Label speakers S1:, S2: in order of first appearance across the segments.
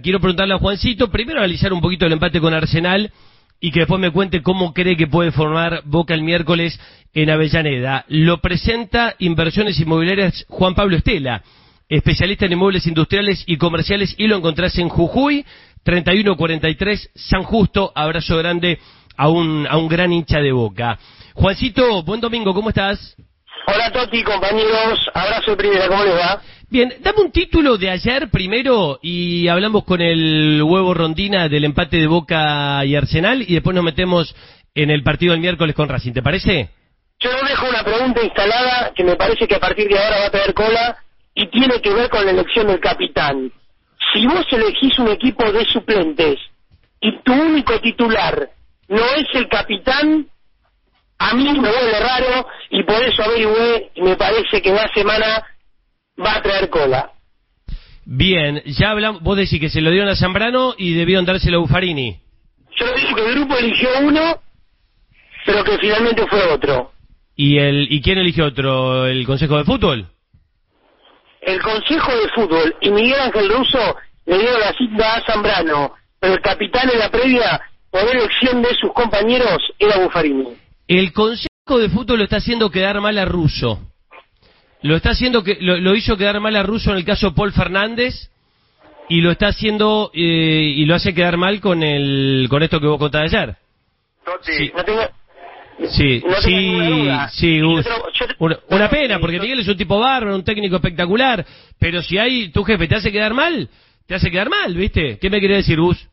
S1: Quiero preguntarle a Juancito, primero analizar un poquito el empate con Arsenal y que después me cuente cómo cree que puede formar Boca el miércoles en Avellaneda. Lo presenta Inversiones Inmobiliarias Juan Pablo Estela, especialista en inmuebles industriales y comerciales, y lo encontrás en Jujuy, 3143 San Justo. Abrazo grande a un, a un gran hincha de Boca. Juancito, buen domingo, ¿cómo estás?
S2: Hola Toti, compañeros, abrazo primero, ¿cómo les va?
S1: Bien, dame un título de ayer primero y hablamos con el huevo rondina del empate de Boca y Arsenal y después nos metemos en el partido del miércoles con Racing, ¿te parece?
S2: Yo dejo una pregunta instalada que me parece que a partir de ahora va a tener cola y tiene que ver con la elección del capitán. Si vos elegís un equipo de suplentes y tu único titular no es el capitán, a mí me vuelve raro y por eso averigüé y me parece que la semana va a traer cola.
S1: Bien, ya hablamos, vos decís que se lo dieron a Zambrano y debieron dárselo a Buffarini.
S2: Yo digo que el grupo eligió uno, pero que finalmente fue otro.
S1: ¿Y, el, ¿Y quién eligió otro? ¿El Consejo de Fútbol?
S2: El Consejo de Fútbol y Miguel Ángel Russo le dieron la cita a Zambrano, pero el capitán en la previa, por elección de sus compañeros, era Buffarini.
S1: El Consejo de Fútbol lo está haciendo quedar mal a Russo. Lo está haciendo que lo, hizo quedar mal a Russo en el caso Paul Fernández y lo está haciendo eh, y lo hace quedar mal con el con esto que vos contaste ayer.
S2: Sí, no tengo,
S1: sí, sí, sí una, pena porque Miguel es un tipo bárbaro, un técnico espectacular, pero si hay tu jefe te hace quedar mal, te hace quedar mal, ¿viste? ¿Qué me quería decir, Gus?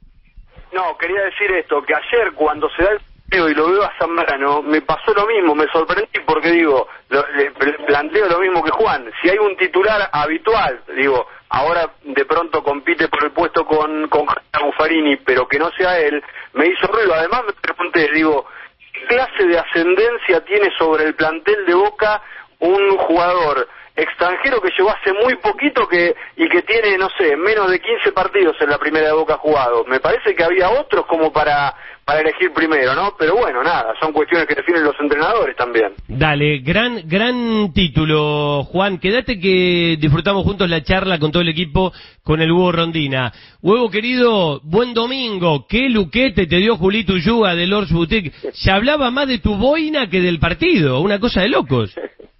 S3: No, quería decir esto, que ayer cuando se da el y lo veo a Zambrano, me pasó lo mismo, me sorprendí porque digo, le, planteo lo mismo que Juan, si hay un titular habitual, digo, ahora de pronto compite por el puesto con, con Buffarini, pero que no sea él, me hizo ruido, además me pregunté, digo, ¿qué clase de ascendencia tiene sobre el plantel de Boca un jugador extranjero que llegó hace muy poquito que y que tiene, no sé, menos de 15 partidos en la primera de Boca jugado. Me parece que había otros como para para elegir primero, ¿no? Pero bueno, nada, son cuestiones que definen los entrenadores también.
S1: Dale, gran gran título, Juan. Quédate que disfrutamos juntos la charla con todo el equipo con el Hugo Rondina. Huevo querido, buen domingo. Qué luquete te dio Julito Yuga de Lords Boutique. Se hablaba más de tu boina que del partido, una cosa de locos.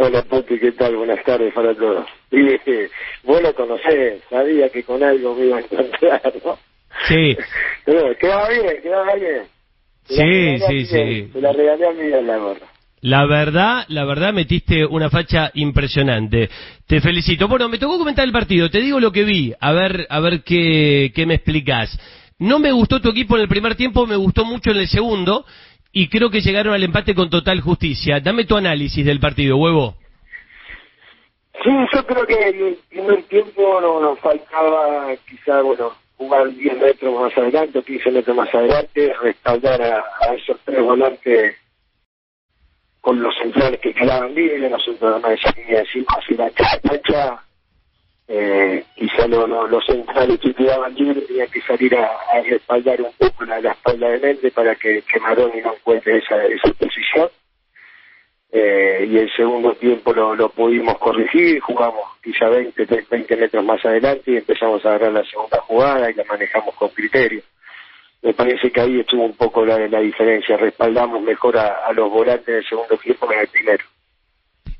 S4: Hola Poti, ¿qué tal? Buenas tardes para todos. Y dije, vos lo conocés, sabía que con algo me iba a encontrar, ¿no?
S1: Sí.
S4: Pero quedaba bien, quedaba bien.
S1: sí, sí, sí.
S4: Se la regalé a Miguel la gorra.
S1: La verdad, la verdad metiste una facha impresionante. Te felicito. Bueno, me tocó comentar el partido. Te digo lo que vi. A ver, a ver qué, qué me explicas. No me gustó tu equipo en el primer tiempo, me gustó mucho en el segundo y creo que llegaron al empate con total justicia. Dame tu análisis del partido, huevo.
S4: Sí, yo creo que en el primer tiempo no nos faltaba quizá, bueno, jugar 10 metros más adelante 15 metros más adelante, respaldar a, esos tres volantes con los centrales que quedaban libres, nosotros no decimos así la cancha, eh, quizá los centrales que quedaban libres tenían que salir a, respaldar un poco la, espalda de mente para que, que Maroni no encuentre esa, esa posición eh, y el segundo tiempo lo, lo pudimos corregir, jugamos quizá 20, 20 metros más adelante y empezamos a agarrar la segunda jugada y la manejamos con criterio. Me parece que ahí estuvo un poco la, la diferencia, respaldamos mejor a, los volantes del segundo tiempo que en el primero.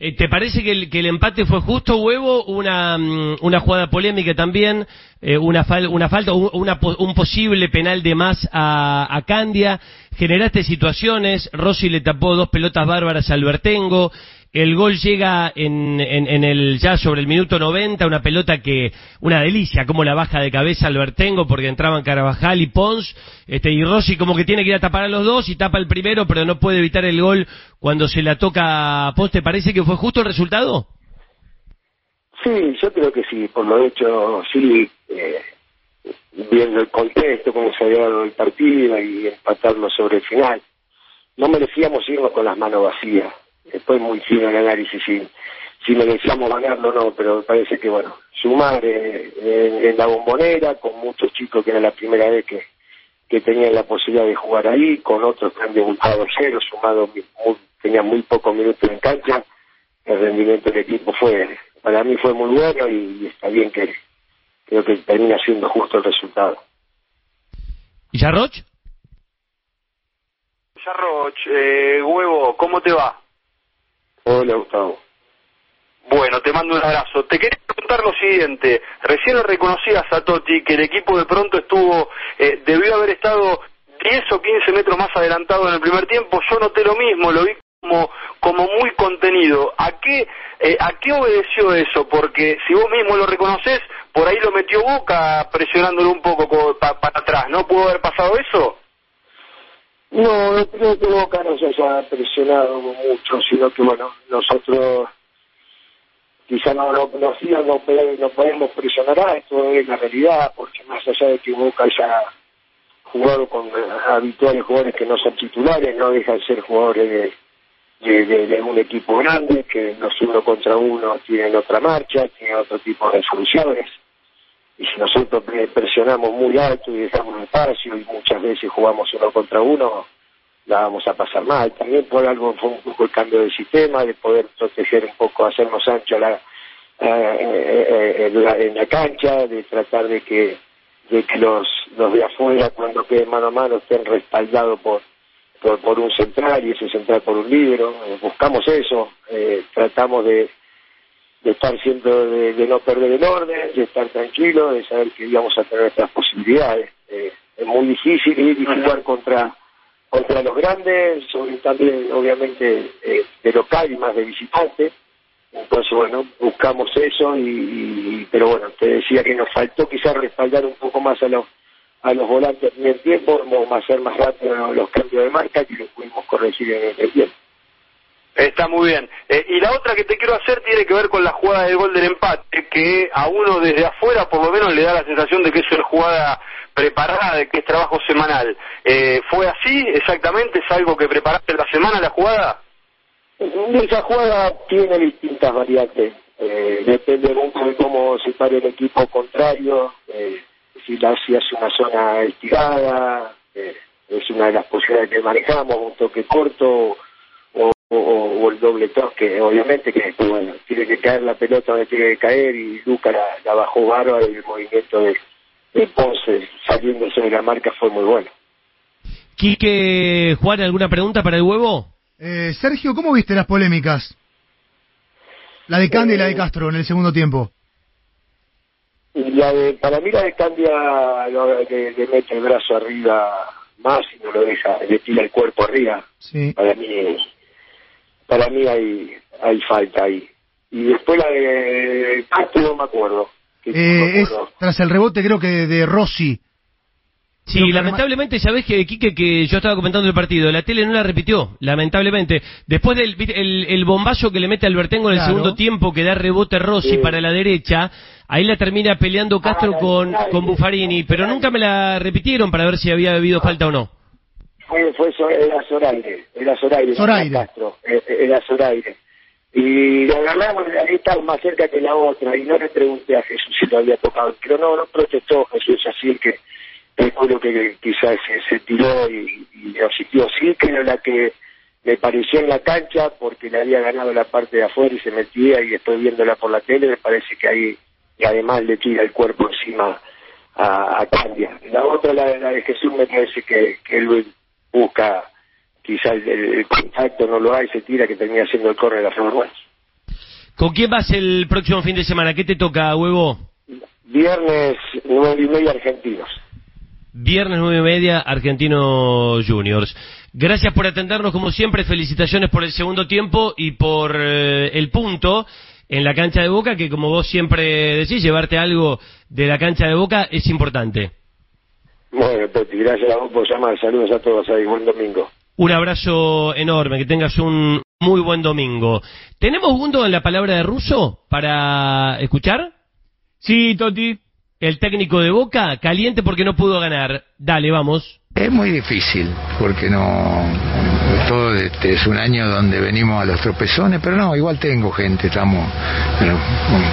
S1: Eh, ¿Te parece que el, empate fue justo, Huevo? Una, mm, una jugada polémica también, eh, una, una falta, un posible penal de más a, a Candia. Generaste situaciones, Rossi le tapó dos pelotas bárbaras a Albertengo, el gol llega en, en, el ya sobre el minuto 90, una pelota que, una delicia, como la baja de cabeza Albertengo, porque entraban Carabajal y Pons, este, y Rossi como que tiene que ir a tapar a los dos y tapa el primero, pero no puede evitar el gol cuando se la toca a Pons. ¿Te parece que fue justo el resultado?
S4: Sí, yo creo que sí, por lo hecho, sí, eh, viendo el contexto, cómo se había dado el partido y empatarlo sobre el final. No merecíamos irnos con las manos vacías después muy fino el análisis si, si merecíamos ganarlo o no, pero me parece que, bueno, sumar eh, en, la bombonera, con muchos chicos que era la primera vez que, que tenían la posibilidad de jugar ahí, con otros que han debutado cero, sumado, tenían muy pocos minutos en cancha, el rendimiento del equipo fue, para mí fue muy bueno y, está bien que, creo que termina siendo justo el resultado.
S1: ¿Y? Yarroch,
S3: eh, huevo, ¿cómo te va?
S4: Hola, Gustavo.
S3: Bueno, te mando un abrazo. Te quería preguntar lo siguiente. Recién reconocías a Totti que el equipo de pronto estuvo, eh, debió haber estado 10 o 15 metros más adelantado en el primer tiempo. Yo noté lo mismo, lo vi como, como muy contenido. ¿A qué, eh, ¿A qué obedeció eso? Porque si vos mismo lo reconoces, por ahí lo metió Boca presionándolo un poco co- pa- para atrás. ¿No pudo haber pasado eso?
S4: No, no creo que Boca nos haya presionado mucho, sino que, bueno, nosotros quizá no, no, no, no, no podemos presionar a esto, es la realidad, porque más allá de que Boca haya jugado con habituales jugadores que no son titulares, no dejan de ser jugadores de, de, de- un equipo grande, que los uno contra uno tienen otra marcha, tienen otro tipo de soluciones. Y si nosotros pre- presionamos muy alto y dejamos espacio y muchas veces jugamos uno contra uno, la vamos a pasar mal. También por algo fue un poco el cambio del sistema, de poder proteger un poco, hacernos ancho la, eh, eh, eh, en, la, en la cancha, de tratar de que de que los, los de afuera cuando queden mano a mano estén respaldados por, por, un central y ese central por un libro. Buscamos eso, tratamos de, de estar siempre, de, de no perder el orden, de estar tranquilo, de saber que íbamos a tener nuestras posibilidades. Eh, es muy difícil ir y jugar contra contra los grandes, sobre también obviamente eh, de local y más de visitante. Entonces, bueno, buscamos eso, y, y- pero bueno, te decía que nos faltó quizás respaldar un poco más a los a los volantes en el tiempo, vamos a hacer más rápido los cambios de marca que los pudimos corregir en el tiempo.
S3: Está muy bien. Eh, y la otra que te quiero hacer tiene que ver con la jugada del gol del empate, que a uno desde afuera por lo menos le da la sensación de que es una jugada preparada, de que es trabajo semanal. Eh, ¿Fue así exactamente? ¿Es algo que preparaste la semana la jugada?
S4: Esa jugada tiene distintas variantes. Eh, depende mucho de cómo se pare el equipo contrario, eh, si la si hace una zona estirada, eh, es una de las posibilidades que manejamos, un toque corto o, o- o el doble toque, obviamente que bueno, tiene que caer la pelota donde tiene que caer y Luca la, la bajó bárbaro y el movimiento de, de Ponce saliéndose de la marca fue muy bueno.
S1: Quique, Juan, ¿alguna pregunta para el huevo?
S5: Eh, Sergio, ¿cómo viste las polémicas? La de Cande y la de Castro en el segundo tiempo.
S4: La de, para mí la de cambia, lo- le, le mete el brazo arriba más y no lo deja, le tira el cuerpo arriba.
S5: Sí.
S4: Para mí, para mí hay, hay falta ahí. Y después la de Castro no me acuerdo. Que no me
S5: Eh, es
S4: acuerdo.
S5: tras el rebote creo que de Rossi.
S1: Sí, lamentablemente, sabés que, Quique, que yo estaba comentando el partido, la tele no la repitió, lamentablemente. Después del el, el bombazo que le mete Albertengo en el
S5: Claro.
S1: segundo tiempo, que da rebote Rossi
S4: Sí.
S1: para la derecha, ahí la termina peleando Castro
S4: Ah,
S1: con, con. Buffarini, pero nunca me la repitieron para ver si había habido falta o no.
S4: Fue, fue era Zoraire, era Zoraire,
S5: Zoraire.
S4: era Castro, eh, era Zoraire. Y la agarramos, ahí estaba más cerca que la otra, y no le pregunté a Jesús si lo había tocado, pero no, no protestó Jesús, así que recuerdo que quizás se, se tiró y, y lo asistió. Sí, creo la que me pareció en la cancha, porque le había ganado la parte de afuera y se metía, y después viéndola por la tele, me parece que ahí, y además le tira el cuerpo encima a, a Candia. La otra, la, la de Jesús, me parece que, que él busca, quizás el, el contacto no lo hay, se tira, que termina haciendo el corre de la buena.
S1: ¿Con quién vas el próximo fin de semana? ¿Qué te toca, huevo?
S4: Viernes, nueve y media argentinos.
S1: Viernes nueve y media, Argentino Juniors. Gracias por atendernos como siempre, felicitaciones por el segundo tiempo y por eh, el punto en la cancha de Boca, que como vos siempre decís, llevarte algo de la cancha de Boca es importante.
S4: Bueno, Peti, gracias a vos por llamar. Saludos a todos ahí. Buen domingo.
S1: Un abrazo enorme, que tengas un muy buen domingo. ¿Tenemos Gundo en la palabra de Russo para escuchar?
S6: Sí, Toti.
S1: El técnico de Boca, caliente porque no pudo ganar. Dale, vamos.
S7: Es muy difícil, porque no todo este, es un año donde venimos a los tropezones, pero no, igual tengo gente, estamos bueno,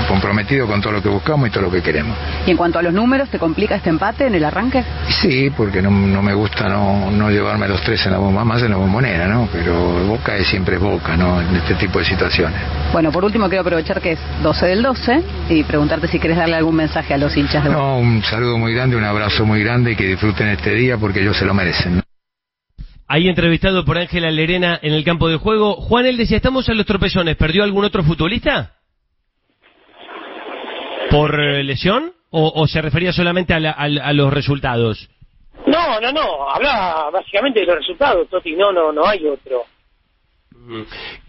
S7: comprometidos con todo lo que buscamos y todo lo que queremos.
S8: Y en cuanto a los números, ¿te complica este empate en el arranque?
S7: Sí, porque no, no me gusta no, no llevarme los tres en la bomba, más en la bombonera, ¿no? Pero Boca es siempre Boca, ¿no? En este tipo de situaciones.
S8: Bueno, por último quiero aprovechar que es 12 del 12 y preguntarte si quieres darle algún mensaje a los hinchas de Boca.
S7: No, un saludo muy grande, un abrazo muy grande y que disfruten este día porque ellos se lo merecen.
S1: Ahí entrevistado por Ángela Lerena en el campo de juego. Juan, él decía, estamos en los tropezones. ¿Perdió algún otro futbolista? ¿Por eh, lesión? ¿O, o se refería solamente a, la- a- a los resultados?
S2: No, no, no, habla básicamente de los resultados, Toti, no, no, no hay otro.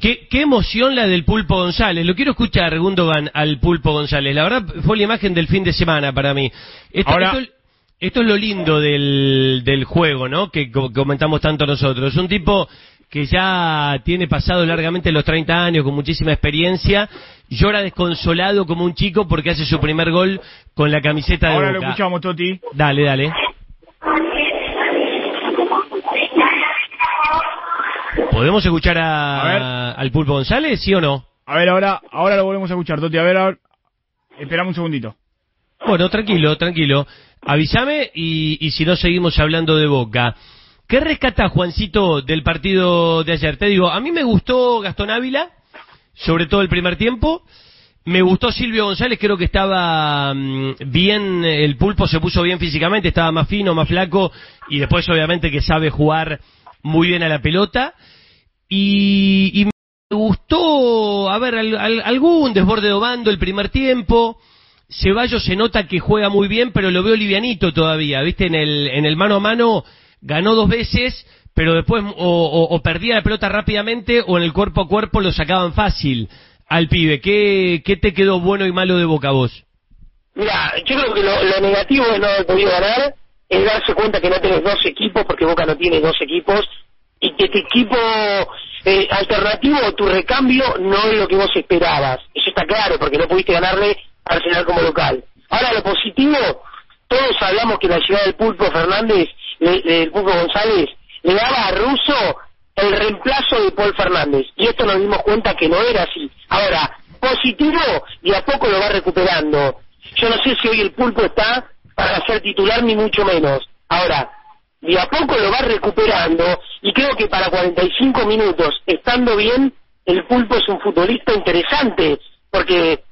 S1: ¿Qué, qué emoción la del Pulpo González. Lo quiero escuchar, Gundogan, al Pulpo González. La verdad fue la imagen del fin de semana para mí. Esto,
S6: Ahora-
S1: esto- esto es lo lindo del, del juego, ¿no? Que co- comentamos tanto nosotros. Un tipo que ya tiene pasado largamente los 30 años, con muchísima experiencia, llora desconsolado como un chico porque hace su primer gol con la camiseta de
S6: Ahora lo
S1: Boca.
S6: escuchamos, Toti.
S1: Dale, dale. ¿Podemos escuchar a-
S6: A ver.
S1: al Pulpo González, sí o no?
S6: A ver, ahora, ahora lo volvemos a escuchar, Toti. A ver, ahora... Esperamos un segundito.
S1: Bueno, tranquilo, tranquilo. Avísame y, y si no seguimos hablando de Boca. ¿Qué rescata Juancito del partido de ayer? Te digo, a mí me gustó Gastón Ávila, sobre todo el primer tiempo. Me gustó Silvio González, creo que estaba mm, bien, el pulpo se puso bien físicamente, estaba más fino, más flaco, y después obviamente que sabe jugar muy bien a la pelota. Y, y me gustó, a ver, al- algún desborde de Obando el primer tiempo. Ceballos se nota que juega muy bien, pero lo veo livianito todavía, ¿viste? En el, en el mano a mano ganó dos veces, pero después o, o- perdía la pelota rápidamente o en el cuerpo a cuerpo lo sacaban fácil al pibe. ¿Qué, qué te quedó bueno y malo de boca a vos?
S2: Mira, yo creo que lo, negativo de no haber podido ganar es darse cuenta que no tenés dos equipos, porque Boca no tiene dos equipos, y que tu equipo eh, alternativo o tu recambio no es lo que vos esperabas. Eso está claro, porque no pudiste ganarle Arsenal como local. Ahora, lo positivo, todos hablamos que la llegada del Pulpo Fernández, le- del Pulpo González, le daba a Russo el reemplazo de Paul Fernández. Y esto nos dimos cuenta que no era así. Ahora, positivo, y a poco lo va recuperando. Yo no sé si hoy el pulpo está para ser titular ni mucho menos. Ahora, de a poco lo va recuperando y creo que para 45 minutos, estando bien, el pulpo es un futbolista interesante, porque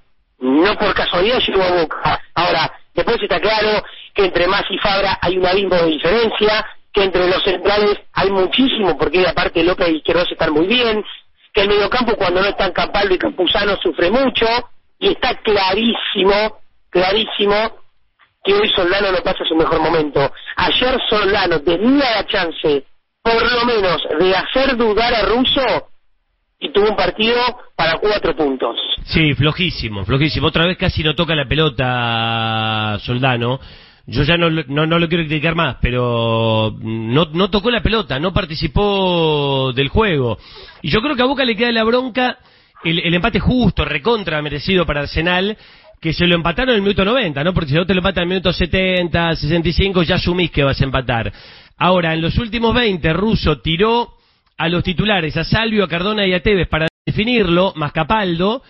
S2: no por casualidad llegó a Boca. Ahora, después está claro que entre Más y Fabra hay un abismo de diferencia, que entre los centrales hay muchísimo, porque aparte López y Izquierdos están muy bien, que el mediocampo cuando no están Campaldo y Campuzano sufre mucho, y está clarísimo, clarísimo, que hoy Soldano no pasa su mejor momento. Ayer Soldano tenía la chance, por lo menos, de hacer dudar a Russo y tuvo un partido para cuatro puntos.
S1: Sí, flojísimo, flojísimo. Otra vez casi no toca la pelota Soldano. Yo ya no, no, no lo quiero criticar más, pero no, no tocó la pelota, no participó del juego. Y yo creo que a Boca le queda la bronca el, el empate justo, recontra merecido para Arsenal, que se lo empataron en el minuto 90, ¿no? Porque si no te lo empatan en el minuto 70, 65, ya asumís que vas a empatar. Ahora, en los últimos 20, Russo tiró a los titulares, a Salvio, a Cardona y a Tevez para definirlo, más Capaldo,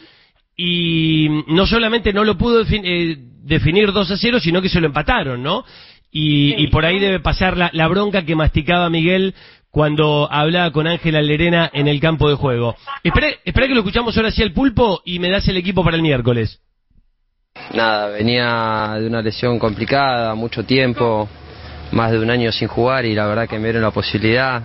S1: y no solamente no lo pudo defin- eh, definir 2 a 0, sino que se lo empataron, ¿no? Y, y por ahí debe pasar la, la bronca que masticaba Miguel cuando hablaba con Ángela Lerena en el campo de juego. Espera, espera que lo escuchamos ahora sí al pulpo y me das el equipo para el miércoles.
S9: Nada, venía de una lesión complicada, mucho tiempo, más de un año sin jugar y la verdad que me dieron la posibilidad.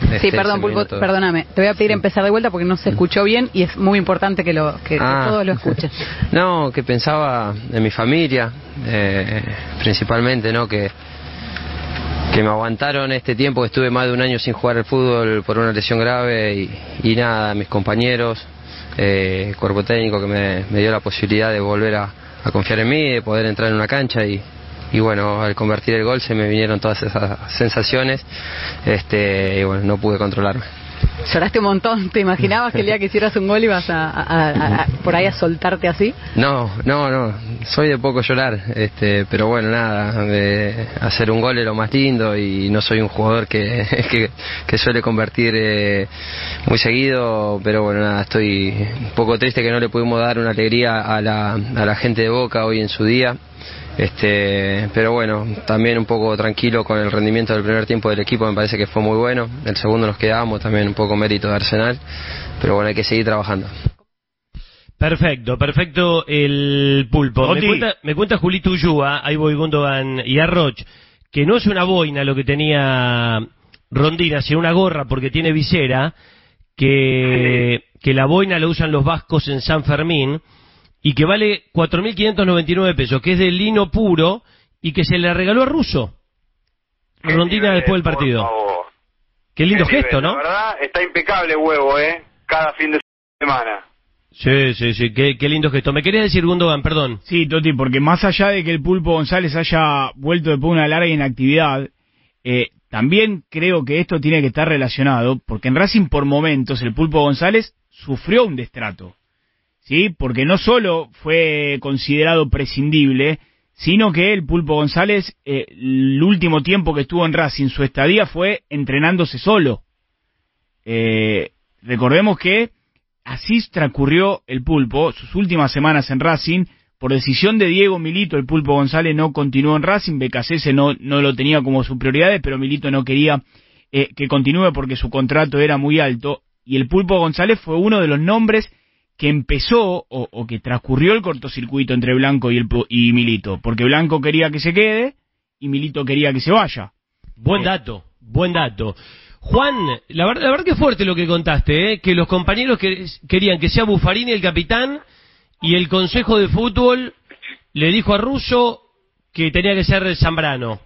S8: Sí,
S9: Este,
S8: perdón,
S9: se me
S8: Pulpo, perdóname. Te voy a pedir empezar de vuelta porque no se escuchó bien y es muy importante que, lo, que, que
S9: Ah.
S8: todos lo escuchen.
S9: No, que pensaba en mi familia, eh, principalmente, ¿no? Que, que me aguantaron este tiempo que estuve más de un año sin jugar al fútbol por una lesión grave y, y nada, mis compañeros, eh, cuerpo técnico que me, me dio la posibilidad de volver a, a confiar en mí, de poder entrar en una cancha y, y bueno, al convertir el gol se me vinieron todas esas sensaciones este, y bueno, no pude controlarme.
S8: Lloraste un montón. ¿Te imaginabas que el día que hicieras un gol ibas a, a- a- a- por ahí a soltarte así?
S9: No, no, no, soy de poco llorar, este, pero bueno, nada, de hacer un gol es lo más lindo y no soy un jugador que, que, que suele convertir eh, muy seguido, pero bueno, nada, estoy un poco triste que no le pudimos dar una alegría a la, a la gente de Boca hoy en su día. Este, pero bueno, también un poco tranquilo con el rendimiento del primer tiempo del equipo, me parece que fue muy bueno. El segundo nos quedamos, también un poco mérito de Arsenal, pero bueno, hay que seguir trabajando.
S1: Perfecto, perfecto el pulpo. Me cuenta, me cuenta Julito Ullúa, ahí voy Gundogan y Arroch, que no es una boina lo que tenía Rondina, sino una gorra porque tiene visera, que, que la boina la usan los vascos en San Fermín y que vale 4.599 pesos, que es de lino puro y que se le regaló a Russo. Rondina después del partido.
S3: Por favor.
S1: Qué lindo
S3: Qué
S1: gesto,
S3: nivel,
S1: ¿no?
S3: La verdad, está impecable huevo, ¿eh? Cada fin de semana.
S1: Sí, sí, sí, qué, qué lindo gesto. Me quería decir Gundogan, perdón.
S6: Sí, Toti, porque más allá de que el Pulpo González haya vuelto después de una larga inactividad, eh, también creo que esto tiene que estar relacionado, porque en Racing por momentos el Pulpo González sufrió un destrato, ¿sí? Porque no solo fue considerado prescindible, sino que el Pulpo González, eh, el último tiempo que estuvo en Racing, su estadía fue entrenándose solo. Eh, recordemos que así transcurrió el pulpo sus últimas semanas en Racing. Por decisión de Diego Milito, el pulpo González no continuó en Racing. Becasese no, no lo tenía como su prioridad, pero Milito no quería eh, que continúe porque su contrato era muy alto. Y el pulpo González fue uno de los nombres que empezó o, o que transcurrió el cortocircuito entre Blanco y, el, Pu- y Milito. Porque Blanco quería que se quede y Milito quería que se vaya.
S1: Buen dato, buen dato. Juan, la verdad, la verdad que fuerte lo que contaste, ¿eh? que los compañeros que, querían que sea Buffarini el capitán y el Consejo de Fútbol le dijo a Russo que tenía que ser Zambrano.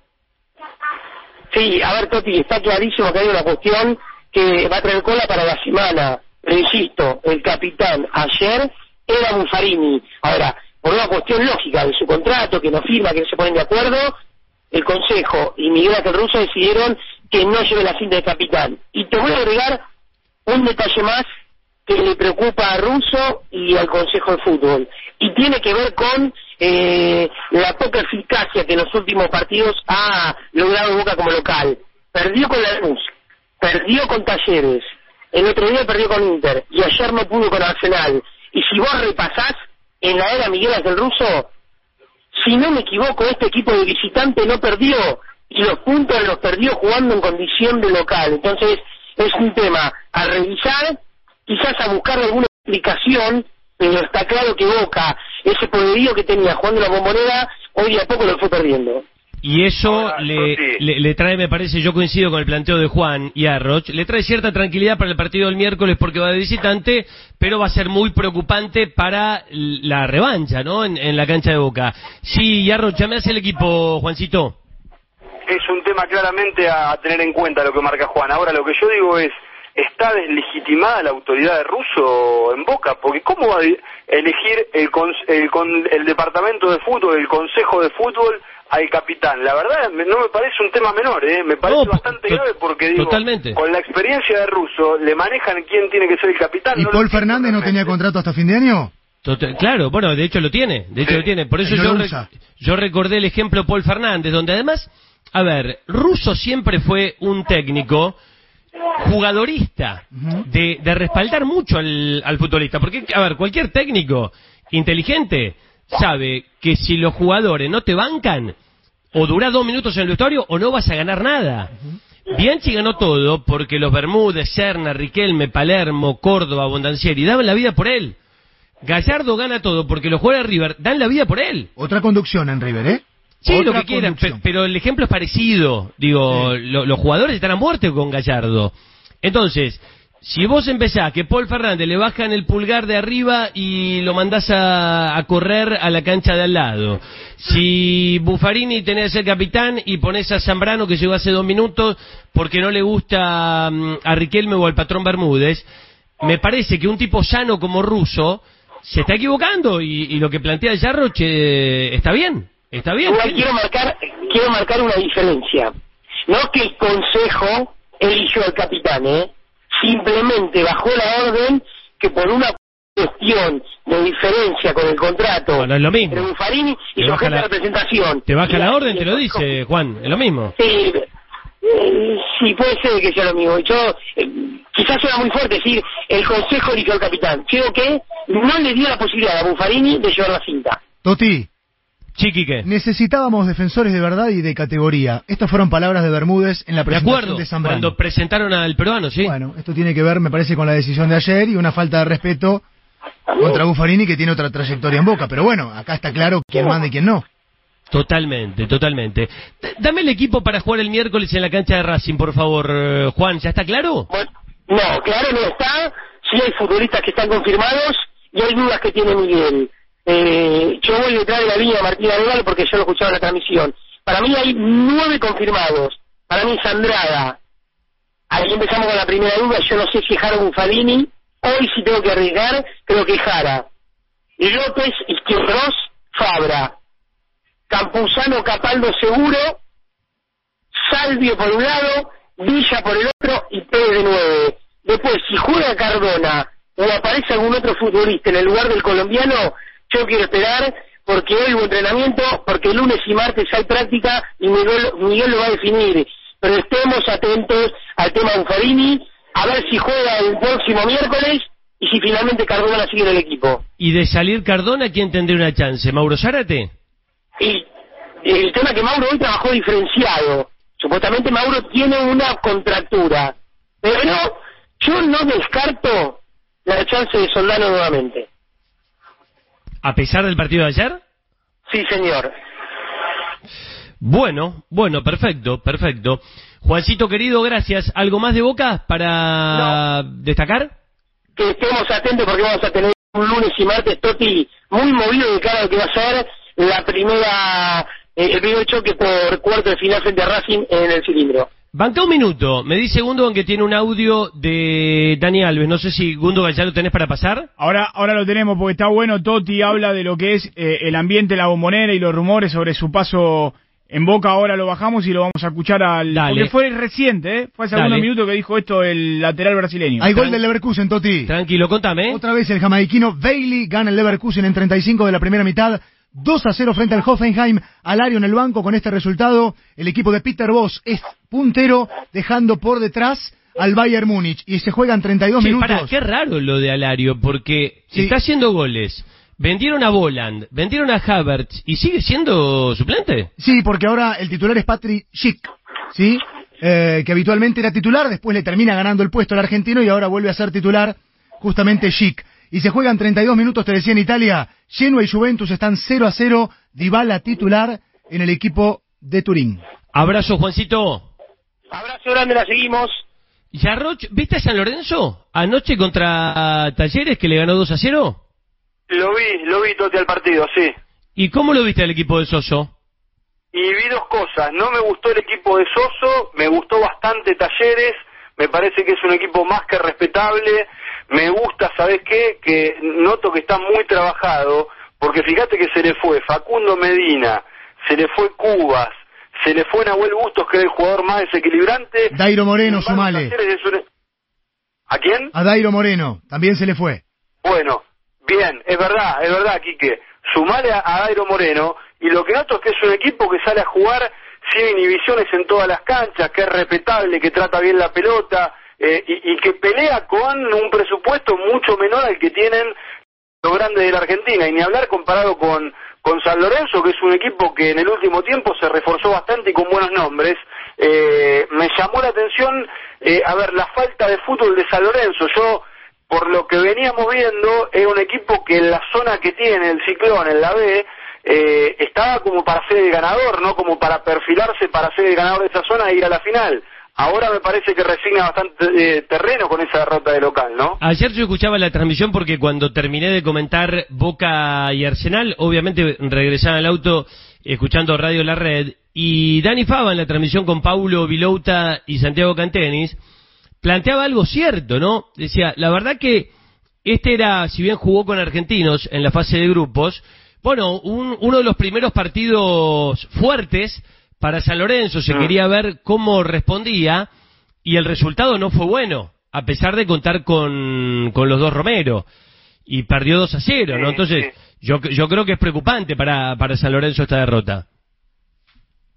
S2: Sí, a ver, Toti, está clarísimo que hay una cuestión que va a traer cola para la semana. Pero insisto, el capitán ayer era Buffarini. Ahora, por una cuestión lógica de su contrato, que no firma, que no se ponen de acuerdo, el Consejo y Miguel Ángel Russo decidieron que no lleve la cinta de capitán. Y te voy a agregar un detalle más que le preocupa a Russo y al Consejo de Fútbol. Y tiene que ver con eh, la poca eficacia que en los últimos partidos ha logrado Boca como local. Perdió con la Lanús, perdió con Talleres, el otro día perdió con Inter y ayer no pudo con Arsenal. Y si vos repasás en la era Miguel Ángel Russo, si no me equivoco, este equipo de visitante no perdió y los puntos los perdió jugando en condición de local. Entonces, es un tema a revisar, quizás a buscar alguna explicación, pero está claro que Boca, ese poderío que tenía jugando la bombonera, hoy a poco lo fue perdiendo.
S1: Y eso le, le, le trae, me parece, yo coincido con el planteo de Juan y Arroch, le trae cierta tranquilidad para el partido del miércoles porque va de visitante, pero va a ser muy preocupante para la revancha, ¿no? En, en la cancha de Boca. Sí, Arroch, ya me hace el equipo, Juancito.
S3: Es un tema claramente a tener en cuenta lo que marca Juan. Ahora, lo que yo digo es, ¿está deslegitimada la autoridad de Russo en Boca? Porque ¿cómo va a elegir el, cons- el, con- el departamento de fútbol, el consejo de fútbol al capitán? La verdad, me- no me parece un tema menor, ¿eh? Me parece
S1: No,
S3: bastante grave porque, digo,
S1: totalmente.
S3: con la experiencia de Russo, le manejan quién tiene que ser el capitán.
S5: ¿Y
S3: no
S5: Paul Fernández no tenía contrato hasta fin de año?
S1: Total- claro, bueno, de hecho lo tiene, de hecho
S3: Sí.
S1: lo tiene. Por eso
S5: no
S1: yo, yo recordé el ejemplo Paul Fernández, donde además, a ver, Russo siempre fue un técnico jugadorista, de, de respaldar mucho al, al futbolista. Porque, a ver, cualquier técnico inteligente sabe que si los jugadores no te bancan, o dura dos minutos en el vestuario o no vas a ganar nada. Bianchi ganó todo porque los Bermúdez, Serna, Riquelme, Palermo, Córdoba, Bondancieri daban la vida por él. Gallardo gana todo porque los jugadores de River dan la vida por él.
S5: Otra conducción en River, ¿eh?
S1: Sí, lo que quieran, pe- pero el ejemplo es parecido. Digo, lo- los jugadores están a muerte con Gallardo. Entonces, si vos empezás que Paul Fernández le bajan el pulgar de arriba y lo mandás a, correr a la cancha de al lado, si Buffarini tenés ser capitán y ponés a Zambrano que llegó hace dos minutos porque no le gusta mm, a Riquelme o al patrón Bermúdez, me parece que un tipo sano como Russo se está equivocando y, lo que plantea Yarroch eh, está bien. Está bien.
S2: Quiero marcar, quiero marcar una diferencia. No que el consejo eligió al capitán, ¿eh? Simplemente bajó la orden que por una cuestión de diferencia con el contrato
S1: Bueno, es lo mismo.
S2: entre Buffarini y
S1: Te
S2: su agente
S1: la-
S2: de representación.
S1: Te baja
S2: Y
S1: la orden, te lo dice, Juan, es lo mismo.
S2: Sí, eh, sí, puede ser que sea lo mismo. Yo, eh, quizás suena muy fuerte decir, el consejo eligió al capitán. Creo que no le dio la posibilidad a Buffarini de llevar la cinta.
S5: Toti,
S1: Chiquique.
S5: necesitábamos defensores de verdad y de categoría. Estas fueron palabras de Bermúdez en la
S1: De
S5: presentación
S1: acuerdo,
S5: de Zambrano.
S1: cuando presentaron al peruano, sí.
S5: Bueno, esto tiene que ver, me parece, con la decisión de ayer y una falta de respeto contra Buffarini que tiene otra trayectoria en Boca. Pero bueno, acá está claro quién manda y quién no.
S1: Totalmente, totalmente. D- Dame el equipo para jugar el miércoles en la cancha de Racing, por favor, eh, Juan. ¿Ya está claro?
S2: Bueno, no, claro no está. Sí hay futbolistas que están confirmados y hay dudas que tiene Miguel. Eh, yo voy detrás de la línea de Martín Arenal porque yo lo escuchaba en la transmisión. Para mí hay nueve confirmados. Para mí es Andrada. Ahí empezamos con la primera duda. Yo no sé si es Jaro Bufalini. Hoy si tengo que arriesgar, creo que Jara. López, Izquierdos, Fabra. Campuzano, Capaldo seguro. Salvio por un lado, Villa por el otro y Pérez de nueve. Después, si juega Cardona o aparece algún otro futbolista en el lugar del colombiano, yo quiero esperar porque hoy hubo entrenamiento, porque lunes y martes hay práctica y Miguel, Miguel lo va a definir. Pero estemos atentos al tema Buffarini, a ver si juega el próximo miércoles y si finalmente Cardona sigue en el equipo.
S1: Y de salir Cardona, ¿quién tendría una chance? ¿Mauro Zárate?
S2: Y el tema que Mauro hoy trabajó diferenciado. Supuestamente Mauro tiene una contractura. Pero yo no descarto la chance de Soldano nuevamente.
S1: ¿A pesar del partido de ayer?
S2: Sí, señor.
S1: Bueno, bueno, perfecto, perfecto. Juancito querido, gracias. ¿Algo más de Boca para destacar?
S2: Que estemos atentos porque vamos a tener un lunes y martes Toti muy movido de cara a lo que va a ser la primera, eh, el primer choque por cuarto de final frente a Racing en el cilindro.
S1: Banca un minuto. Me dice Gundogan que tiene un audio de Dani Alves. No sé si Gundogan ya lo tenés para pasar.
S6: Ahora, ahora lo tenemos porque está bueno. Totti habla de lo que es eh, el ambiente, la bombonera y los rumores sobre su paso en Boca. Ahora lo bajamos y lo vamos a escuchar al.
S1: Dale.
S6: Porque fue reciente, ¿eh? Fue hace
S1: Dale.
S6: algunos minutos que dijo esto el lateral brasileño.
S5: Hay gol del Leverkusen, Toti.
S1: Tranquilo, contame.
S5: Otra vez el jamaiquino Bailey gana el Leverkusen en 35 de la primera mitad. 2 a 0 frente al Hoffenheim. Alario en el banco con este resultado. El equipo de Peter Voss es puntero, dejando por detrás al Bayern Múnich. Y se juegan 32
S1: Che,
S5: minutos.
S1: pará, qué raro lo de Alario, porque
S5: Sí.
S1: está haciendo goles. Vendieron a Voland, vendieron a Havertz y sigue siendo suplente.
S5: Sí, porque ahora el titular es Patrick Schick, ¿sí? Eh, que habitualmente era titular, después le termina ganando el puesto al argentino y ahora vuelve a ser titular justamente Schick. Y se juegan 32 minutos, te decía en Italia, Genoa y Juventus están 0 a 0, Dybala titular en el equipo de Turín.
S1: Abrazo, Juancito.
S2: Abrazo grande, la seguimos.
S1: Yarroch, ¿viste a San Lorenzo? Anoche contra Talleres que le ganó 2 a 0.
S3: Lo vi, lo vi Totti al partido, sí.
S1: ¿Y cómo lo viste al equipo de Soso?
S3: Y vi dos cosas. No me gustó el equipo de Soso, me gustó bastante Talleres, me parece que es un equipo más que respetable. Me gusta, ¿sabes qué? Que noto que está muy trabajado, porque fíjate que se le fue Facundo Medina, se le fue Cubas, se le fue Nahuel Bustos, que era el jugador más desequilibrante.
S5: Dairo Moreno, sumale.
S3: Un- ¿A quién?
S5: A Dairo Moreno, también se le fue.
S3: Bueno, bien, es verdad, es verdad, Quique. Sumale a, a Dairo Moreno, y lo que noto es que es un equipo que sale a jugar sin inhibiciones en todas las canchas, que es respetable, que trata bien la pelota, eh, y, y que pelea con un presupuesto mucho menor al que tienen los grandes de la Argentina. Y ni hablar comparado con, con San Lorenzo, que es un equipo que en el último tiempo se reforzó bastante y con buenos nombres. Eh, me llamó la atención, eh, a ver, la falta de fútbol de San Lorenzo. Yo por lo que veníamos viendo, es un equipo que en la zona que tiene el ciclón, en la B, eh, estaba como para ser el ganador, ¿no? Como para perfilarse para ser el ganador de esa zona e ir a la final. Ahora me parece que resigna bastante eh, terreno con esa derrota de local, ¿no?
S1: Ayer yo escuchaba la transmisión porque cuando terminé de comentar Boca y Arsenal, obviamente regresaba al auto escuchando Radio La Red, y Dani Fava en la transmisión con Paulo Vilouta y Santiago Cantenis, planteaba algo cierto, ¿no? Decía, la verdad que este era, si bien jugó con argentinos en la fase de grupos, bueno, un- uno de los primeros partidos fuertes para San Lorenzo, se
S3: Mm.
S1: quería ver cómo respondía y el resultado no fue bueno. a pesar de contar con, con los dos Romero. Y perdió 2 a 0, ¿no? Entonces, yo, yo creo que es preocupante para, para San Lorenzo esta derrota.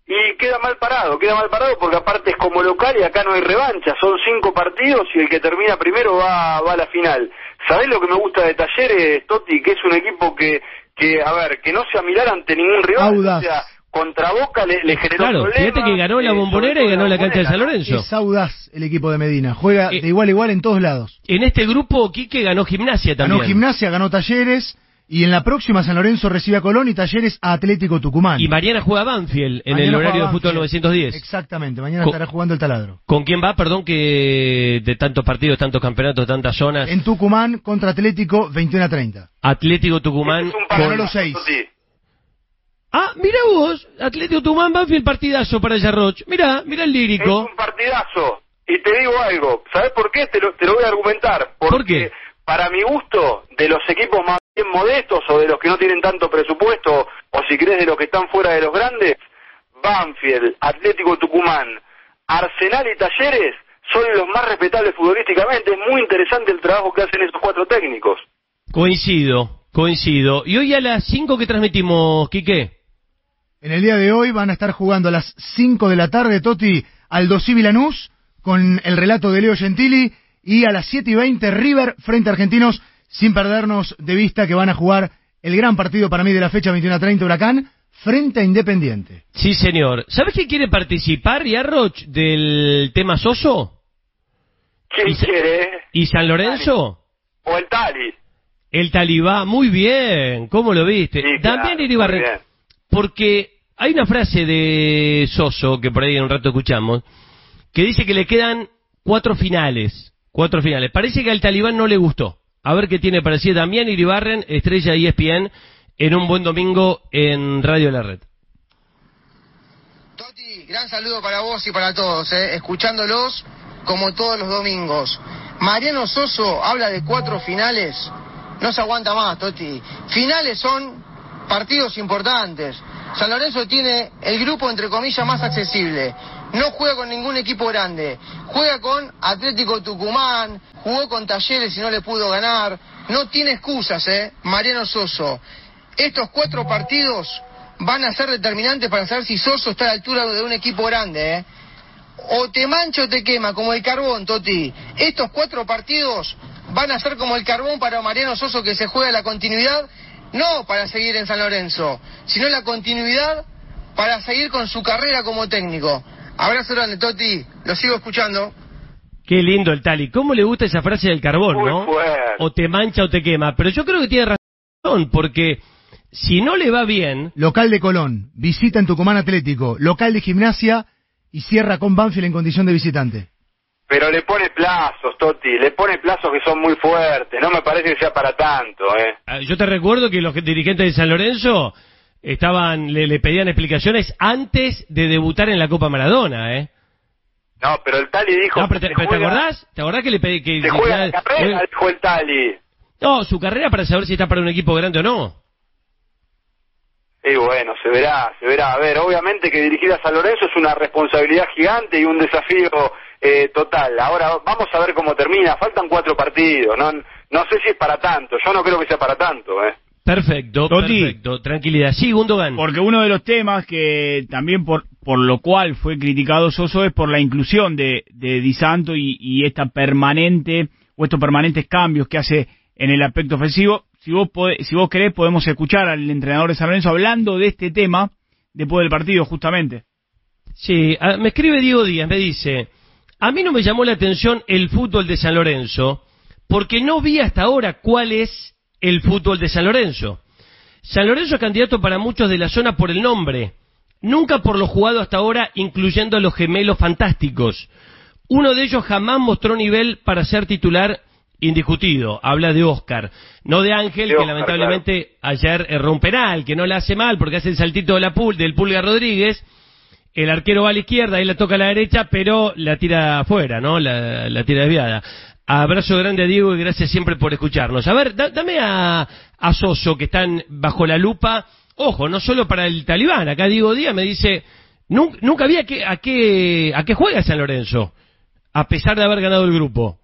S3: Y queda mal parado, queda mal parado porque aparte es como local y acá no hay revancha, son cinco partidos y el que termina primero va, va a la final. ¿Sabés lo que me gusta de Talleres, Totti? Que es un equipo que, que a ver, que no se amilar ante ningún rival.
S5: Audaz.
S3: O sea, contra Boca le, le generó
S1: Claro,
S3: problemas.
S1: fíjate que ganó la
S3: eh,
S1: bombonera y ganó la cancha de San. Lorenzo.
S5: Es audaz el equipo de Medina. Juega
S1: Eh,
S5: de igual a igual en todos lados.
S1: En este grupo, Quique ganó gimnasia también.
S5: Ganó Gimnasia, ganó Talleres. Y en la próxima San Lorenzo recibe a Colón y Talleres a Atlético Tucumán.
S1: Y mañana juega Banfield en
S5: Mañana
S1: el horario de fútbol
S5: Banfield.
S1: 910.
S5: Exactamente, mañana
S1: Co-
S5: estará jugando el taladro.
S1: ¿Con quién va? Perdón, que de tantos partidos, tantos campeonatos, tantas zonas.
S5: En Tucumán contra Atlético, 21 a 30.
S1: Atlético Tucumán.
S3: Es un
S5: Ganó
S3: partidazo,
S5: los seis.
S3: Totti.
S1: Ah, mira vos, Atlético Tucumán, Banfield, partidazo para Yarroch. Mira, mira el
S3: Es
S1: lírico.
S3: un partidazo. Y te digo algo, ¿sabes por qué? Te lo, te lo voy a argumentar. Porque
S1: ¿Por qué?
S3: para mi gusto, de los equipos más bien modestos o de los que no tienen tanto presupuesto, o si crees de los que están fuera de los grandes, Banfield, Atlético Tucumán, Arsenal y Talleres son los más respetables futbolísticamente. Es muy interesante el trabajo que hacen esos cuatro técnicos.
S1: Coincido, coincido. ¿Y hoy a las 5 que transmitimos, Quique?
S5: En el día de hoy van a estar jugando a las 5 de la tarde, Toti, Aldo Civi Lanús, con el relato de Leo Gentili, y a las 7 y 20 River frente a Argentinos, sin perdernos de vista que van a jugar el gran partido para mí de la fecha 21 a 30 Huracán, frente a Independiente.
S1: Sí, señor. ¿Sabes quién quiere participar, Yarroch, del tema Soso?
S3: ¿Quién
S1: ¿Y,
S3: quiere?
S1: ¿Y San Lorenzo?
S3: O el Tali.
S1: El Talibá, muy bien. ¿Cómo lo viste?
S3: Sí,
S1: También
S3: claro, muy bien.
S1: Porque hay una frase de Soso, que por ahí en un rato escuchamos, que dice que le quedan cuatro finales. Cuatro finales. Parece que al talibán no le gustó. A ver qué tiene para decir Damián Iribarren, estrella E ESPN, en un buen domingo en Radio La Red.
S10: Toti, gran saludo para vos y para todos, eh, escuchándolos como todos los domingos. Mariano Soso habla de cuatro finales, no se aguanta más, Toti. Finales son partidos importantes. San Lorenzo tiene el grupo, entre comillas, más accesible. No juega con ningún equipo grande. Juega con Atlético Tucumán, jugó con Talleres y no le pudo ganar. No tiene excusas, ¿eh? Mariano Soso. Estos cuatro partidos van a ser determinantes para saber si Soso está a la altura de un equipo grande, ¿eh? O te mancha o te quema, como el carbón, Toti. Estos cuatro partidos van a ser como el carbón para Mariano Soso que se juega la continuidad, no para seguir en San Lorenzo, sino la continuidad para seguir con su carrera como técnico. Abrazo grande, Toti. Lo sigo escuchando.
S1: Qué lindo el Tali. ¿Cómo le gusta esa frase del carbón,
S3: Muy
S1: no?
S3: fuerte.
S1: O te mancha o te quema. Pero yo creo que tiene razón, porque si no le va bien,
S5: Local de Colón, visita en Tucumán Atlético, local de Gimnasia y cierra con Banfield en condición de visitante.
S3: Pero le pone plazos, Totti, le pone plazos que son muy fuertes. No me parece que sea para tanto, ¿eh?
S1: Ah, Yo te recuerdo que los dirigentes de San Lorenzo estaban, le, le pedían explicaciones antes de debutar en la Copa Maradona, ¿eh?
S3: No, pero el Tali dijo...
S1: No, pero te, ¿te
S3: juega-
S1: acordás? ¿Te acordás que le pedí que...
S3: Se
S1: que-
S3: juega la carrera,
S1: eh,
S3: dijo el Tali.
S1: no, su carrera para saber si está para un equipo grande o no.
S3: Y bueno, se verá, se verá. A ver, obviamente que dirigir a San Lorenzo es una responsabilidad gigante y un desafío eh, total. Ahora vamos a ver cómo termina. Faltan cuatro partidos. No, no sé si es para tanto. Yo no creo que sea para tanto, ¿eh?
S1: Perfecto,
S6: Toti.
S1: perfecto. Tranquilidad. Sí, Gundogan.
S6: Porque uno de los temas que también por, por lo cual fue criticado Soso es por la inclusión de, de Di Santo y, y esta permanente o estos permanentes cambios que hace en el aspecto ofensivo. Si vos pode- si vos querés podemos escuchar al entrenador de San Lorenzo hablando de este tema después del partido justamente.
S1: Sí, ah, me escribe Diego Díaz, me dice, a mí no me llamó la atención el fútbol de San Lorenzo, porque no vi hasta ahora cuál es el fútbol de San Lorenzo. San Lorenzo es candidato para muchos de la zona por el nombre, nunca por lo jugado hasta ahora, incluyendo a los gemelos fantásticos. Uno de ellos jamás mostró nivel para ser titular indiscutido. Habla de Oscar, no de Ángel,
S3: De
S1: que
S3: Oscar,
S1: lamentablemente ayer erró un penal, que no le hace mal porque hace el saltito de la pul del Pulga Rodríguez. El arquero va a la izquierda, ahí la toca a la derecha, pero la tira afuera, ¿no? La, la tira desviada. Abrazo grande a Diego y gracias siempre por escucharnos. A ver, da- dame a, Soso, que están bajo la lupa. Ojo, no solo para el talibán. Acá Diego Díaz me dice, "Nun- nunca vi a qué, a qué, a qué juega San Lorenzo, a pesar de haber ganado el grupo.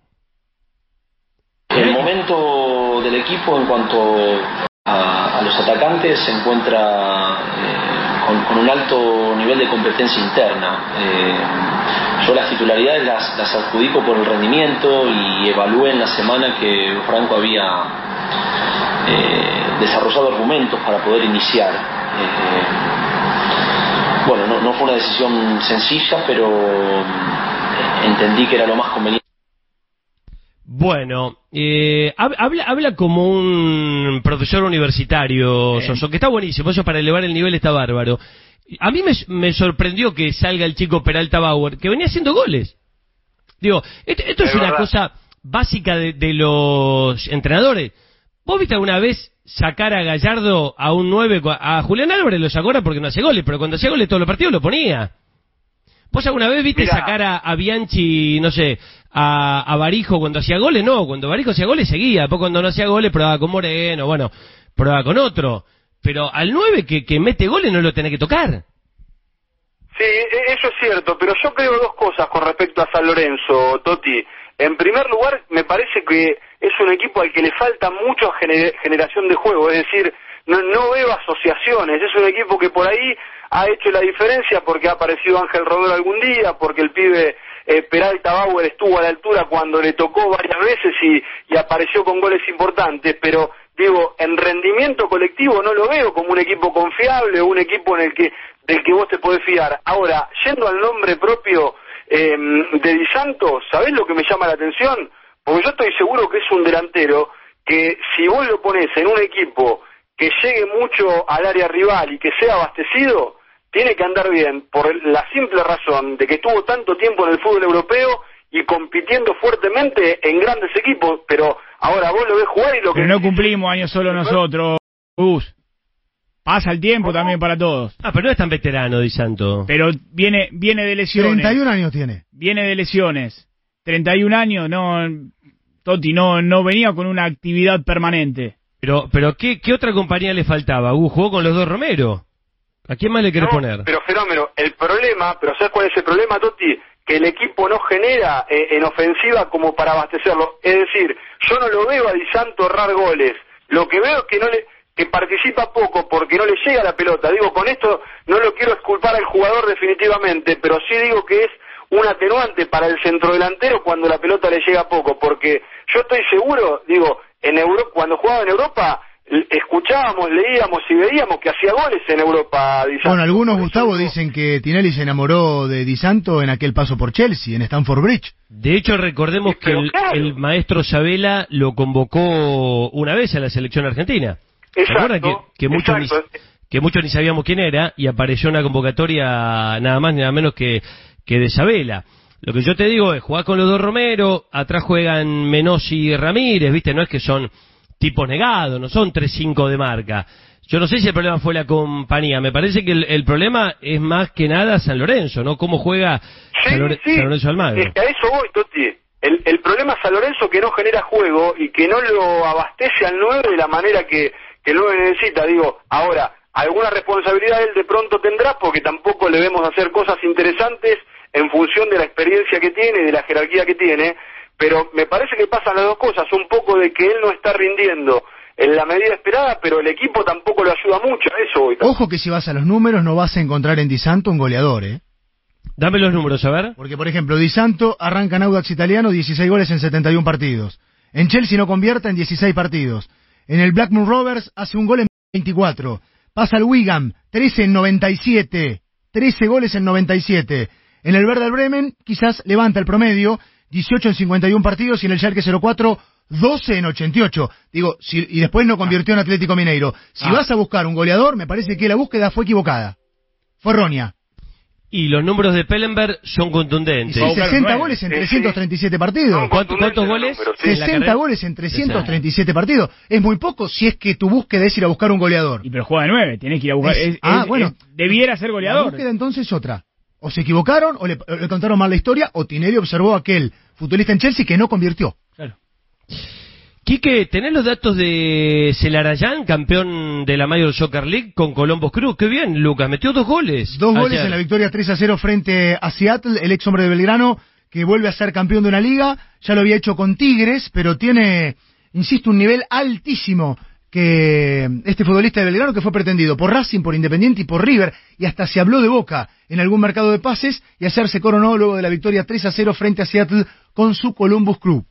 S11: El momento del equipo en cuanto a, a los atacantes se encuentra eh, con, un alto nivel de competencia interna. Eh, yo las titularidades las, las adjudico por el rendimiento y evalué en la semana que Franco había eh, desarrollado argumentos para poder iniciar. Eh, bueno, no, fue una decisión sencilla, pero entendí que era lo más conveniente.
S1: Bueno, eh, hab- habla, habla como un profesor universitario, Soso, que está buenísimo, eso para elevar el nivel está bárbaro. A mí me, me sorprendió que salga el chico Peralta Bauer, que venía haciendo goles. Digo, esto, esto es,
S3: Es
S1: una
S3: verdad.
S1: cosa básica de, de los entrenadores. ¿Vos viste alguna vez sacar a Gallardo a un 9? A Julián Álvarez lo sacó ahora porque no hace goles, pero cuando hacía goles todos los partidos lo ponía. ¿Vos alguna vez viste
S3: Mirá.
S1: sacar a, a Bianchi, no sé, a, a Barijo cuando hacía goles? No, cuando Barijo hacía goles seguía. Después cuando no hacía goles probaba con Moreno, bueno, probaba con otro. Pero al 9 que, que mete goles no lo tenés que tocar.
S3: Sí, e- eso es cierto, pero yo creo dos cosas con respecto a San Lorenzo, Toti. En primer lugar, me parece que es un equipo al que le falta mucho gener- generación de juego, es decir, no, no veo asociaciones, es un equipo que por ahí ha hecho la diferencia porque ha aparecido Ángel Romero algún día, porque el pibe eh, Peralta Bauer estuvo a la altura cuando le tocó varias veces y, apareció con goles importantes, pero digo, en rendimiento colectivo no lo veo como un equipo confiable o un equipo en el que del que vos te podés fiar. Ahora, yendo al nombre propio eh, de Di Santo, ¿sabés lo que me llama la atención? Porque yo estoy seguro que es un delantero que si vos lo pones en un equipo que llegue mucho al área rival y que sea abastecido, tiene que andar bien por la simple razón de que estuvo tanto tiempo en el fútbol europeo y compitiendo fuertemente en grandes equipos, pero ahora vos lo ves jugar y lo que
S6: Pero no cumplimos años solo nosotros, Gus. Pasa el tiempo también para todos.
S1: Ah, pero no es tan veterano, Di Santo.
S6: Pero viene viene de lesiones.
S5: 31 años tiene.
S6: Viene de lesiones. 31 años, no... Totti no, no venía con una actividad permanente.
S1: Pero, pero ¿qué, qué otra compañía le faltaba? Uh, jugó con los dos Romero. ¿A quién más le querés
S3: No,
S1: poner?
S3: Pero fenómeno, el problema, pero ¿sabes cuál es el problema, Totti? Que el equipo no genera eh, en ofensiva como para abastecerlo. Es decir, yo no lo veo a Di Santo errar goles. Lo que veo es que no le que participa poco porque no le llega la pelota. Digo, con esto no lo quiero esculpar al jugador definitivamente, pero sí digo que es un atenuante para el centrodelantero cuando la pelota le llega poco, porque yo estoy seguro, digo, en Europa, cuando jugaba en Europa, escuchábamos, leíamos y veíamos que hacía goles en Europa. Di Santo.
S5: Bueno, algunos, Gustavo, dicen que Tinelli se enamoró de Di Santo en aquel paso por Chelsea, en Stamford Bridge.
S1: De hecho, recordemos que el, el maestro Sabela lo convocó una vez a la selección argentina. ¿Se
S3: Exacto,
S1: que, que muchos ni, que muchos ni sabíamos quién era y apareció una convocatoria nada más ni nada menos que, que de Sabela? Lo que yo te digo es, jugar con los dos Romero, atrás juegan Menossi y Ramírez, ¿viste? No es que son tipos negados, no son 3-5 de marca. Yo no sé si el problema fue la compañía, me parece que el, el problema es más que nada San Lorenzo, ¿no? Cómo juega
S3: Sí,
S1: San, Lore-
S3: sí.
S1: San Lorenzo Almagro.
S3: Es que a eso voy, Totti. El, el problema es San Lorenzo que no genera juego y que no lo abastece al 9 de la manera que, que el 9 necesita. Digo, ahora, alguna responsabilidad él de pronto tendrá porque tampoco le vemos hacer cosas interesantes en función de la experiencia que tiene y de la jerarquía que tiene, pero me parece que pasan las dos cosas, un poco de que él no está rindiendo en la medida esperada, pero el equipo tampoco lo ayuda mucho, a eso voy.
S5: Ojo que si vas a los números no vas a encontrar en Di Santo un goleador, ¿eh?
S1: Dame los números, a ver.
S5: Porque, por ejemplo, Di Santo arranca en Audax Italiano 16 goles en 71 partidos. En Chelsea no convierte en 16 partidos. En el Blackburn Rovers hace un gol en 24. Pasa al Wigan, 13 en 97. 13 goles en 97. En el Werder Bremen quizás levanta el promedio, 18 en 51 partidos y en el Schalke 04 12 en 88. Digo, si, y después no convirtió en Atlético Mineiro. Si
S1: Ah.
S5: vas a buscar un goleador, me parece que la búsqueda fue equivocada. Fue errónea.
S1: Y los números de Pellenberg son contundentes.
S5: Sí, 60 goles en 337 partidos.
S1: ¿Cuánto- ¿Cuántos goles? en la
S5: 60
S1: carrera?
S5: goles en 337 partidos. Es muy poco si es que tu búsqueda es ir a buscar un goleador.
S6: Y pero juega de 9, tienes que ir a buscar.
S5: Es-
S6: es-
S5: ah,
S6: es-
S5: bueno.
S6: es- debiera ser
S5: La
S6: goleador.
S5: búsqueda entonces es otra. O se equivocaron, o le, o le contaron mal la historia, o Tinelli observó a aquel futbolista en Chelsea que no convirtió.
S1: Quique, ¿tenés los datos de Celarayán, campeón de la Major Soccer League con Columbus Cruz? Qué bien, Lucas, metió dos goles.
S5: Dos goles
S1: ayer.
S5: en la victoria 3 a 0 frente a Seattle, el ex hombre de Belgrano, que vuelve a ser campeón de una liga. Ya lo había hecho con Tigres, pero tiene insisto, un nivel altísimo que este futbolista de Belgrano que fue pretendido por Racing, por Independiente y por River, y hasta se habló de Boca en algún mercado de pases, y ayer se coronó luego de la victoria 3 a 0 frente a Seattle con su Columbus Club.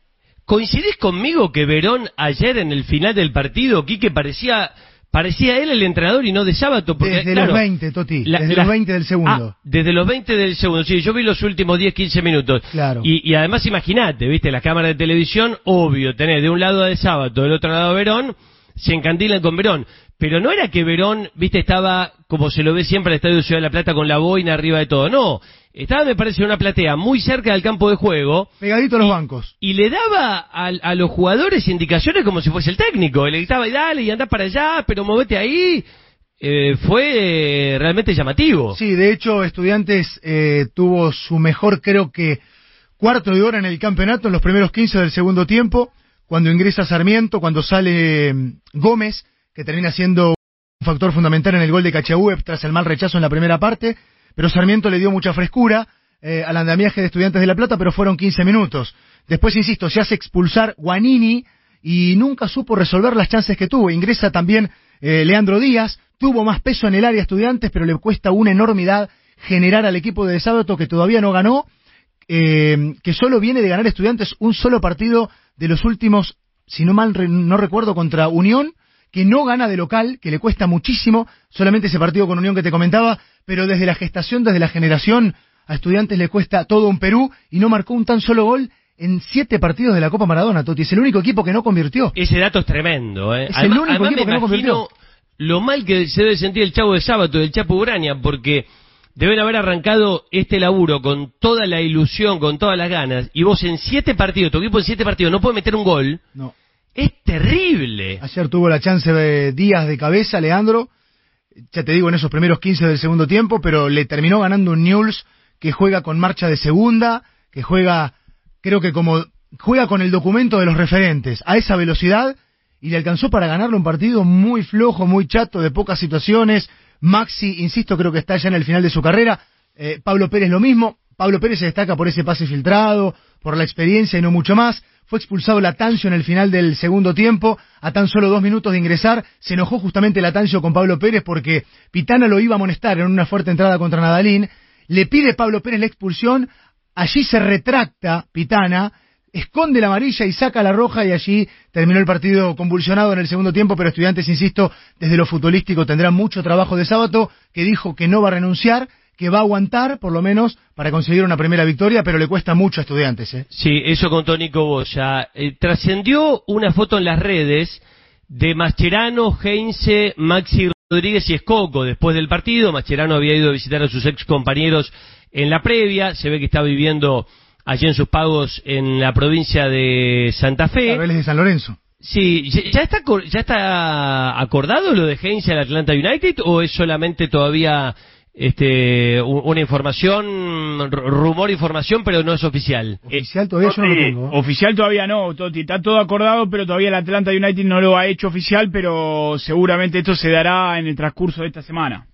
S1: ¿Coincidís conmigo que Verón ayer en el final del partido, Quique, parecía parecía él el entrenador y no de sábado? Porque,
S5: desde
S1: claro,
S5: los 20, Toti,
S1: la-
S5: desde
S1: la-
S5: los 20 del segundo.
S1: Ah, desde los 20 del segundo, sí, yo vi los últimos 10, 15 minutos.
S5: Claro.
S1: Y, y además imagínate, viste, las cámaras de televisión, obvio, tenés de un lado a de sábado, del otro lado a Verón, se encandilan con Verón. Pero no era que Verón, viste, estaba, como se lo ve siempre al Estadio de Ciudad de la Plata, con la boina arriba de todo. No, estaba, me parece, en una platea muy cerca del campo de juego.
S5: Pegadito a los bancos.
S1: Y le daba a, a los jugadores indicaciones como si fuese el técnico. Le gritaba, y dale, y anda para allá, pero movete ahí. Eh, fue eh, realmente llamativo.
S5: Sí, de hecho, Estudiantes eh, tuvo su mejor, creo que, cuarto de hora en el campeonato, en los primeros 15 del segundo tiempo, cuando ingresa Sarmiento, cuando sale mm, Gómez, que termina siendo un factor fundamental en el gol de Cachaúe tras el mal rechazo en la primera parte, pero Sarmiento le dio mucha frescura eh, al andamiaje de Estudiantes de La Plata, pero fueron 15 minutos. Después, insisto, se hace expulsar Guanini y nunca supo resolver las chances que tuvo. Ingresa también eh, Leandro Díaz, tuvo más peso en el área Estudiantes, pero le cuesta una enormidad generar al equipo de Sábato que todavía no ganó, eh, que solo viene de ganar Estudiantes un solo partido de los últimos, si no mal re- no recuerdo, contra Unión, que no gana de local, que le cuesta muchísimo, solamente ese partido con Unión que te comentaba, pero desde la gestación, desde la generación, a Estudiantes le cuesta todo un Perú y no marcó un tan solo gol en siete partidos de la Copa Maradona, Totti. Es el único equipo que no convirtió.
S1: Ese dato es tremendo, ¿eh?
S5: Es el único equipo que no convirtió.
S1: lo mal que se debe sentir el Chavo de Sábado, el Chapo Uraña, porque deben haber arrancado este laburo con toda la ilusión, con todas las ganas, y vos en siete partidos, tu equipo en siete partidos no puede meter un gol.
S5: No.
S1: Es terrible.
S5: Ayer tuvo la chance de Díaz de cabeza, Leandro, ya te digo, en esos primeros 15 del segundo tiempo, pero le terminó ganando un Newell's que juega con marcha de segunda, que juega, creo que como, juega con el documento de los referentes, a esa velocidad, y le alcanzó para ganarle un partido muy flojo, muy chato, de pocas situaciones. Maxi, insisto, creo que está ya en el final de su carrera. Eh, Pablo Pérez lo mismo. Pablo Pérez se destaca por ese pase filtrado, por la experiencia y no mucho más. Fue expulsado Latancio en el final del segundo tiempo, a tan solo dos minutos de ingresar. Se enojó justamente Latancio con Pablo Pérez porque Pitana lo iba a amonestar en una fuerte entrada contra Nadalín. Le pide Pablo Pérez la expulsión. Allí se retracta Pitana, esconde la amarilla y saca la roja y allí terminó el partido convulsionado en el segundo tiempo, pero estudiantes, insisto, desde lo futbolístico tendrá mucho trabajo de sábado, que dijo que no va a renunciar, que va a aguantar, por lo menos, para conseguir una primera victoria, pero le cuesta mucho a estudiantes. ¿eh?
S1: Sí, eso contó Nico Boya. Eh, trascendió una foto en las redes de Mascherano, Heinze, Maxi Rodríguez y Escoco después del partido. Mascherano había ido a visitar a sus ex compañeros en la previa. Se ve que está viviendo allí en sus pagos en la provincia de Santa Fe.
S5: Vélez de San Lorenzo.
S1: Sí, ¿ya- ¿ya está, ¿ya está acordado lo de Heinze al Atlanta United o es solamente todavía este, una información, rumor, información, pero no es oficial?
S5: Oficial todavía yo no lo tengo.
S6: Oficial todavía no, Toti. Está todo acordado, pero todavía el Atlanta United no lo ha hecho oficial, pero seguramente esto se dará en el transcurso de esta semana.